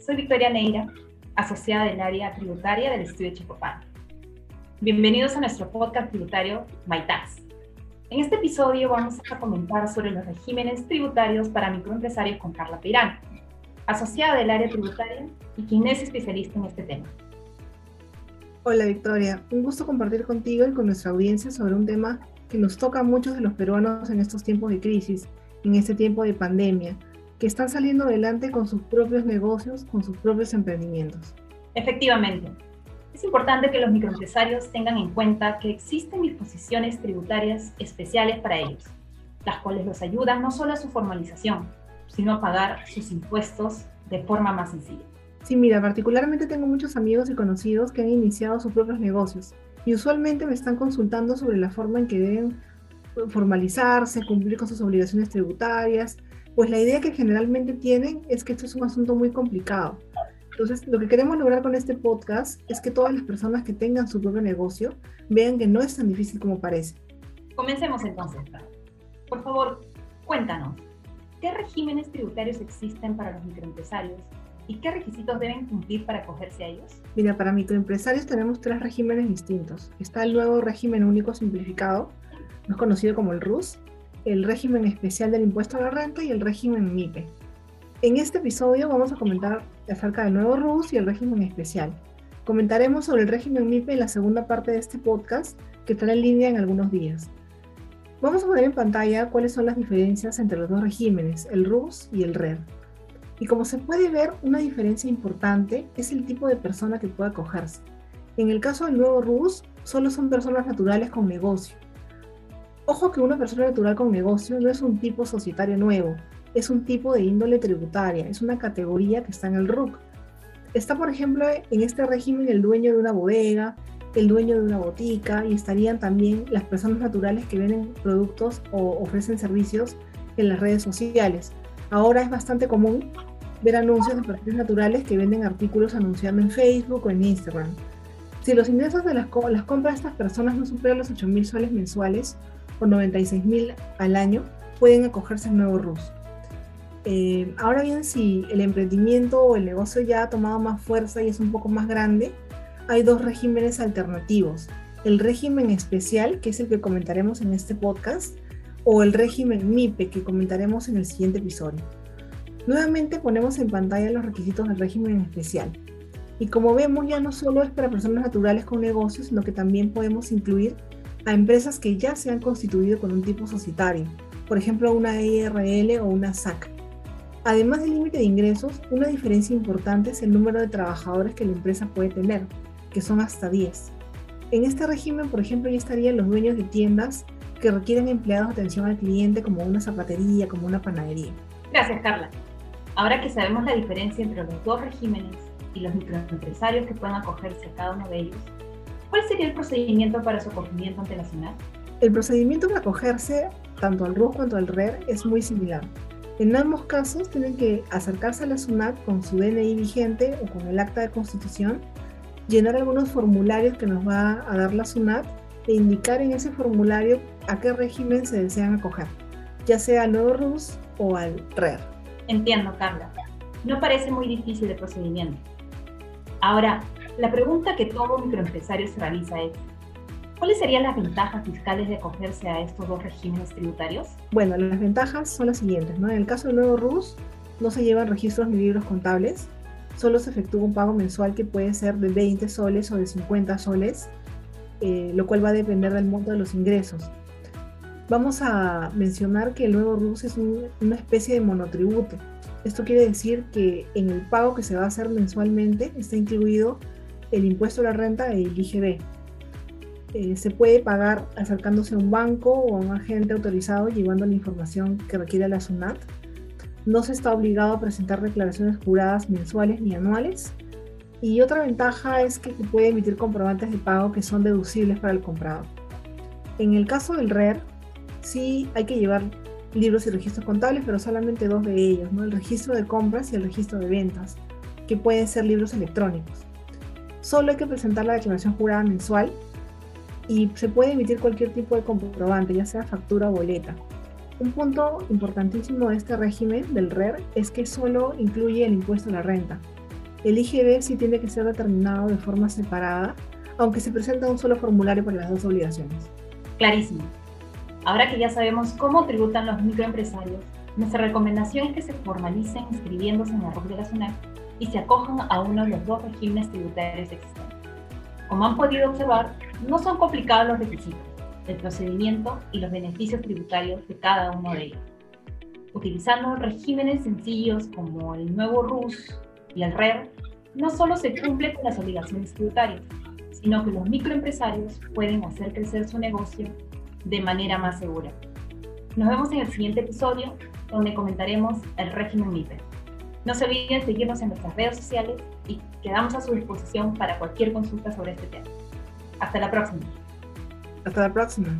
soy Victoria Neira, asociada del área tributaria del estudio Chipopán. Bienvenidos a nuestro podcast tributario MyTax. En este episodio vamos a comentar sobre los regímenes tributarios para microempresarios con Carla Peirán, asociada del área tributaria y quien es especialista en este tema. Hola Victoria, un gusto compartir contigo y con nuestra audiencia sobre un tema que nos toca a muchos de los peruanos en estos tiempos de crisis, en este tiempo de pandemia, que están saliendo adelante con sus propios negocios, con sus propios emprendimientos. Efectivamente. Es importante que los microempresarios tengan en cuenta que existen disposiciones tributarias especiales para ellos, las cuales los ayudan no solo a su formalización, sino a pagar sus impuestos de forma más sencilla. Sí, mira, particularmente tengo muchos amigos y conocidos que han iniciado sus propios negocios y usualmente me están consultando sobre la forma en que deben formalizarse, cumplir con sus obligaciones tributarias, pues la idea que generalmente tienen es que esto es un asunto muy complicado. Entonces, lo que queremos lograr con este podcast es que todas las personas que tengan su propio negocio vean que no es tan difícil como parece. Comencemos entonces. Por favor, cuéntanos, ¿qué regímenes tributarios existen para los microempresarios y qué requisitos deben cumplir para acogerse a ellos? Mira, para microempresarios tenemos tres regímenes distintos. Está el nuevo régimen único simplificado, más conocido como el RUS, el régimen especial del impuesto a la renta y el régimen MIPE. En este episodio vamos a comentar acerca del nuevo RUS y el régimen especial. Comentaremos sobre el régimen MIPE en la segunda parte de este podcast que estará en línea en algunos días. Vamos a poner en pantalla cuáles son las diferencias entre los dos regímenes, el RUS y el RER. Y como se puede ver, una diferencia importante es el tipo de persona que puede acogerse. En el caso del nuevo RUS, solo son personas naturales con negocio, Ojo que una persona natural con negocio no es un tipo societario nuevo, es un tipo de índole tributaria, es una categoría que está en el RUC. Está, por ejemplo, en este régimen el dueño de una bodega, el dueño de una botica y estarían también las personas naturales que venden productos o ofrecen servicios en las redes sociales. Ahora es bastante común ver anuncios de personas naturales que venden artículos anunciando en Facebook o en Instagram. Si los ingresos de las, las compras de estas personas no superan los 8 mil soles mensuales, por 96 mil al año pueden acogerse al nuevo RUS. Eh, ahora bien, si el emprendimiento o el negocio ya ha tomado más fuerza y es un poco más grande, hay dos regímenes alternativos. El régimen especial, que es el que comentaremos en este podcast, o el régimen MIPE, que comentaremos en el siguiente episodio. Nuevamente ponemos en pantalla los requisitos del régimen especial. Y como vemos, ya no solo es para personas naturales con negocios, sino que también podemos incluir a empresas que ya se han constituido con un tipo societario, por ejemplo una IRL o una SAC. Además del límite de ingresos, una diferencia importante es el número de trabajadores que la empresa puede tener, que son hasta 10. En este régimen, por ejemplo, ya estarían los dueños de tiendas que requieren empleados de atención al cliente como una zapatería, como una panadería. Gracias, Carla. Ahora que sabemos la diferencia entre los dos regímenes y los microempresarios que pueden acogerse a cada uno de ellos, ¿Cuál sería el procedimiento para su acogimiento ante la SUNAT? El procedimiento para acogerse tanto al RUS cuanto al RER es muy similar. En ambos casos tienen que acercarse a la SUNAT con su DNI vigente o con el acta de constitución, llenar algunos formularios que nos va a dar la SUNAT e indicar en ese formulario a qué régimen se desean acoger, ya sea al nuevo RUS o al RER. Entiendo, Carla. No parece muy difícil el procedimiento. Ahora, la pregunta que todo microempresario se realiza es, ¿cuáles serían las ventajas fiscales de acogerse a estos dos regímenes tributarios? Bueno, las ventajas son las siguientes. ¿no? En el caso del nuevo RUS, no se llevan registros ni libros contables, solo se efectúa un pago mensual que puede ser de 20 soles o de 50 soles, eh, lo cual va a depender del monto de los ingresos. Vamos a mencionar que el nuevo RUS es una especie de monotributo. Esto quiere decir que en el pago que se va a hacer mensualmente está incluido el impuesto a la renta el IGB. Eh, se puede pagar acercándose a un banco o a un agente autorizado llevando la información que requiere la SUNAT. No se está obligado a presentar declaraciones juradas mensuales ni anuales. Y otra ventaja es que se puede emitir comprobantes de pago que son deducibles para el comprador. En el caso del RER, sí hay que llevar libros y registros contables, pero solamente dos de ellos, ¿no? el registro de compras y el registro de ventas, que pueden ser libros electrónicos. Solo hay que presentar la declaración jurada mensual y se puede emitir cualquier tipo de comprobante, ya sea factura o boleta. Un punto importantísimo de este régimen del RER es que solo incluye el impuesto a la renta. El IGB sí tiene que ser determinado de forma separada, aunque se presenta un solo formulario para las dos obligaciones. Clarísimo. Ahora que ya sabemos cómo tributan los microempresarios, nuestra recomendación es que se formalicen inscribiéndose en la RUC de la SUNAT y se acojan a uno de los dos regímenes tributarios existentes. Como han podido observar, no son complicados los requisitos, el procedimiento y los beneficios tributarios de cada uno de ellos. Utilizando regímenes sencillos como el nuevo RUS y el RER, no solo se cumple con las obligaciones tributarias, sino que los microempresarios pueden hacer crecer su negocio de manera más segura. Nos vemos en el siguiente episodio donde comentaremos el régimen MIPE. No se olviden seguirnos en nuestras redes sociales y quedamos a su disposición para cualquier consulta sobre este tema. Hasta la próxima. Hasta la próxima.